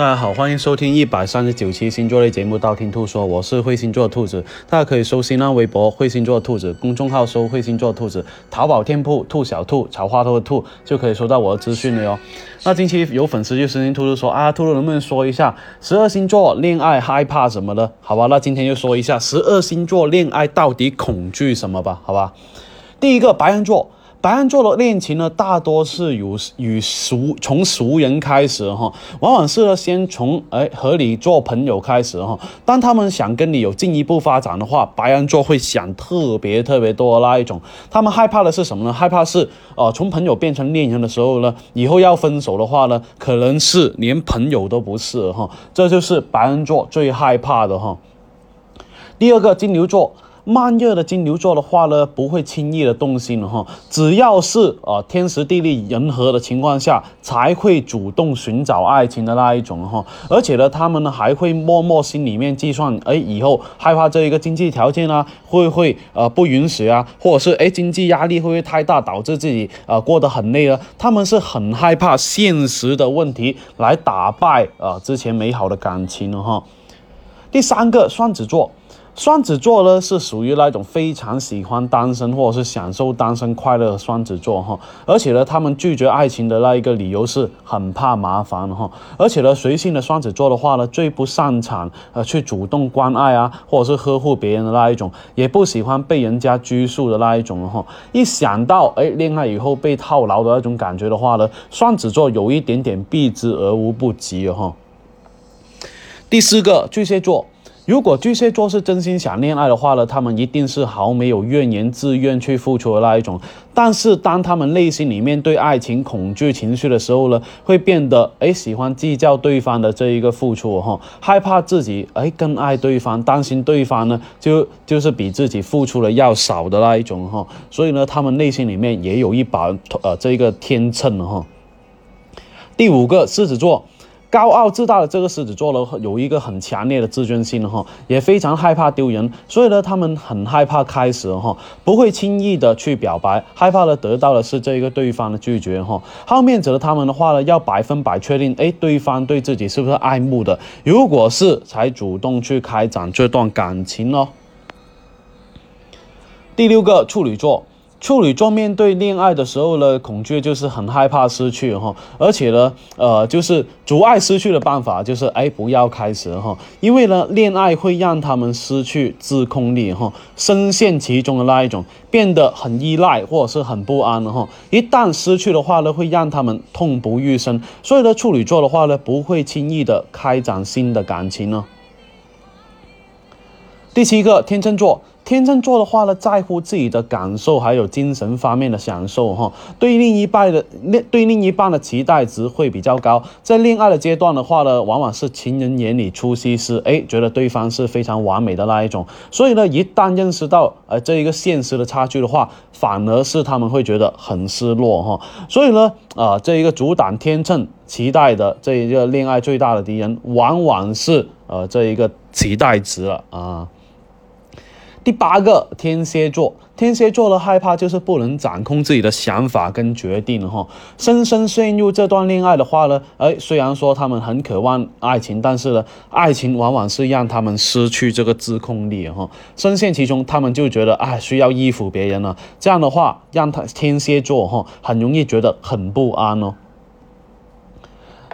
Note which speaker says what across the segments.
Speaker 1: 大家好，欢迎收听一百三十九期星座类节目《道听途说》，我是会星座兔子，大家可以搜新浪微博“会星座兔子”公众号搜“会星座兔子”，淘宝店铺“兔小兔”草花头的兔就可以收到我的资讯了哟。那近期有粉丝就私信兔兔说啊，兔兔能不能说一下十二星座恋爱害怕什么的？好吧，那今天就说一下十二星座恋爱到底恐惧什么吧，好吧。第一个白羊座。白羊座的恋情呢，大多是与与熟从熟人开始哈，往往是呢先从哎和你做朋友开始哈。当他们想跟你有进一步发展的话，白羊座会想特别特别多的那一种。他们害怕的是什么呢？害怕是呃从朋友变成恋人的时候呢，以后要分手的话呢，可能是连朋友都不是哈。这就是白羊座最害怕的哈。第二个金牛座。慢热的金牛座的话呢，不会轻易的动心哈，只要是啊天时地利人和的情况下，才会主动寻找爱情的那一种哈。而且呢，他们呢还会默默心里面计算，哎，以后害怕这一个经济条件啊，会不会呃不允许啊，或者是哎经济压力会不会太大，导致自己啊过得很累啊？他们是很害怕现实的问题来打败啊之前美好的感情的哈。第三个双子座。双子座呢是属于那种非常喜欢单身或者是享受单身快乐的双子座哈，而且呢，他们拒绝爱情的那一个理由是很怕麻烦哈，而且呢，随性的双子座的话呢，最不擅长呃去主动关爱啊，或者是呵护别人的那一种，也不喜欢被人家拘束的那一种哈。一想到哎恋爱以后被套牢的那种感觉的话呢，双子座有一点点避之而无不及哈。第四个巨蟹座。如果巨蟹座是真心想恋爱的话呢，他们一定是毫没有怨言、自愿去付出的那一种。但是当他们内心里面对爱情恐惧情绪的时候呢，会变得哎喜欢计较对方的这一个付出哈，害怕自己哎更爱对方，担心对方呢就就是比自己付出的要少的那一种哈。所以呢，他们内心里面也有一把呃这个天秤哈。第五个狮子座。高傲自大的这个狮子座呢，有一个很强烈的自尊心哈，也非常害怕丢人，所以呢，他们很害怕开始哈，不会轻易的去表白，害怕的得到的是这个对方的拒绝哈。好面子的他们的话呢，要百分百确定，哎，对方对自己是不是爱慕的，如果是，才主动去开展这段感情哦。第六个处女座。处女座面对恋爱的时候呢，恐惧就是很害怕失去哈，而且呢，呃，就是阻碍失去的办法就是哎不要开始哈，因为呢，恋爱会让他们失去自控力哈，深陷其中的那一种，变得很依赖或者是很不安哈，一旦失去的话呢，会让他们痛不欲生，所以呢，处女座的话呢，不会轻易的开展新的感情呢。第七个天秤座。天秤座的话呢，在乎自己的感受，还有精神方面的享受哈。对另一半的恋，对另一半的期待值会比较高。在恋爱的阶段的话呢，往往是情人眼里出西施，哎，觉得对方是非常完美的那一种。所以呢，一旦认识到呃这一个现实的差距的话，反而是他们会觉得很失落哈。所以呢，啊，这一个阻挡天秤期待的这一个恋爱最大的敌人，往往是呃这一个期待值了啊。第八个天蝎座，天蝎座的害怕就是不能掌控自己的想法跟决定哈，深深陷入这段恋爱的话呢，哎，虽然说他们很渴望爱情，但是呢，爱情往往是让他们失去这个自控力哈，深陷其中，他们就觉得哎需要依附别人了，这样的话让他天蝎座哈很容易觉得很不安哦。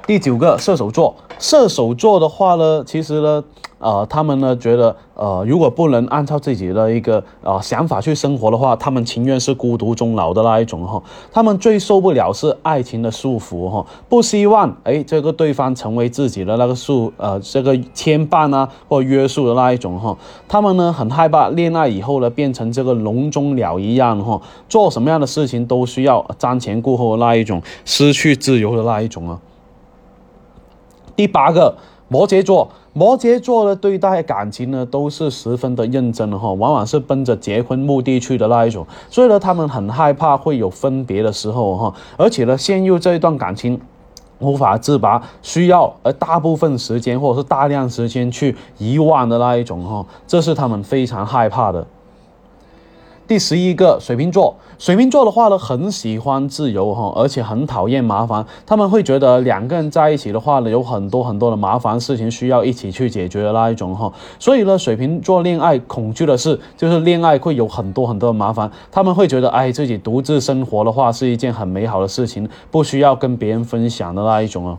Speaker 1: 第九个射手座，射手座的话呢，其实呢。呃，他们呢觉得，呃，如果不能按照自己的一个呃想法去生活的话，他们情愿是孤独终老的那一种哈。他们最受不了是爱情的束缚哈，不希望哎这个对方成为自己的那个束呃这个牵绊啊或约束的那一种哈。他们呢很害怕恋爱以后呢变成这个笼中鸟一样哈，做什么样的事情都需要瞻前顾后那一种，失去自由的那一种啊。第八个。摩羯座，摩羯座的对待感情呢，都是十分的认真的哈，往往是奔着结婚目的去的那一种，所以呢，他们很害怕会有分别的时候哈，而且呢，陷入这一段感情无法自拔，需要呃大部分时间或者是大量时间去遗忘的那一种哈，这是他们非常害怕的。第十一个水瓶座，水瓶座的话呢，很喜欢自由哈，而且很讨厌麻烦。他们会觉得两个人在一起的话呢，有很多很多的麻烦事情需要一起去解决的那一种哈。所以呢，水瓶座恋爱恐惧的是，就是恋爱会有很多很多的麻烦。他们会觉得，哎，自己独自生活的话是一件很美好的事情，不需要跟别人分享的那一种哦。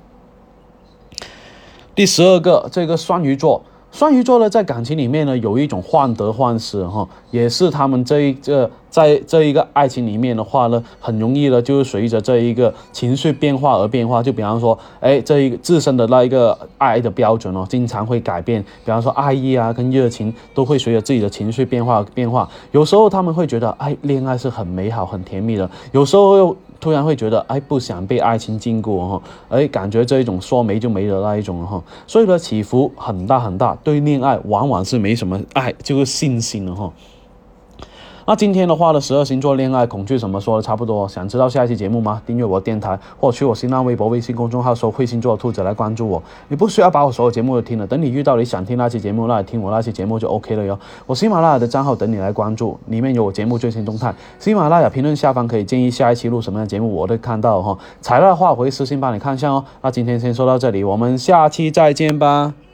Speaker 1: 第十二个，这个双鱼座。双鱼座呢，在感情里面呢，有一种患得患失哈，也是他们这一个在这一个爱情里面的话呢，很容易呢，就是随着这一个情绪变化而变化。就比方说，哎，这一个自身的那一个爱的标准哦，经常会改变。比方说，爱意啊，跟热情都会随着自己的情绪变化变化。有时候他们会觉得，哎，恋爱是很美好、很甜蜜的。有时候又。突然会觉得，哎，不想被爱情禁锢哈，哎，感觉这一种说没就没的那一种哈，所以呢，起伏很大很大，对恋爱往往是没什么爱，就是信心了哈。那今天的话呢，十二星座恋爱恐惧怎么说的差不多？想知道下一期节目吗？订阅我电台，或去我新浪微博、微信公众号搜“会星座兔子”来关注我。你不需要把我所有节目都听了，等你遇到你想听那期节目，那你听我那期节目就 OK 了哟。我喜马拉雅的账号等你来关注，里面有我节目最新动态。喜马拉雅评论下方可以建议下一期录什么样的节目，我都看到哈。材料的话，我会私信帮你看一下哦。那今天先说到这里，我们下期再见吧。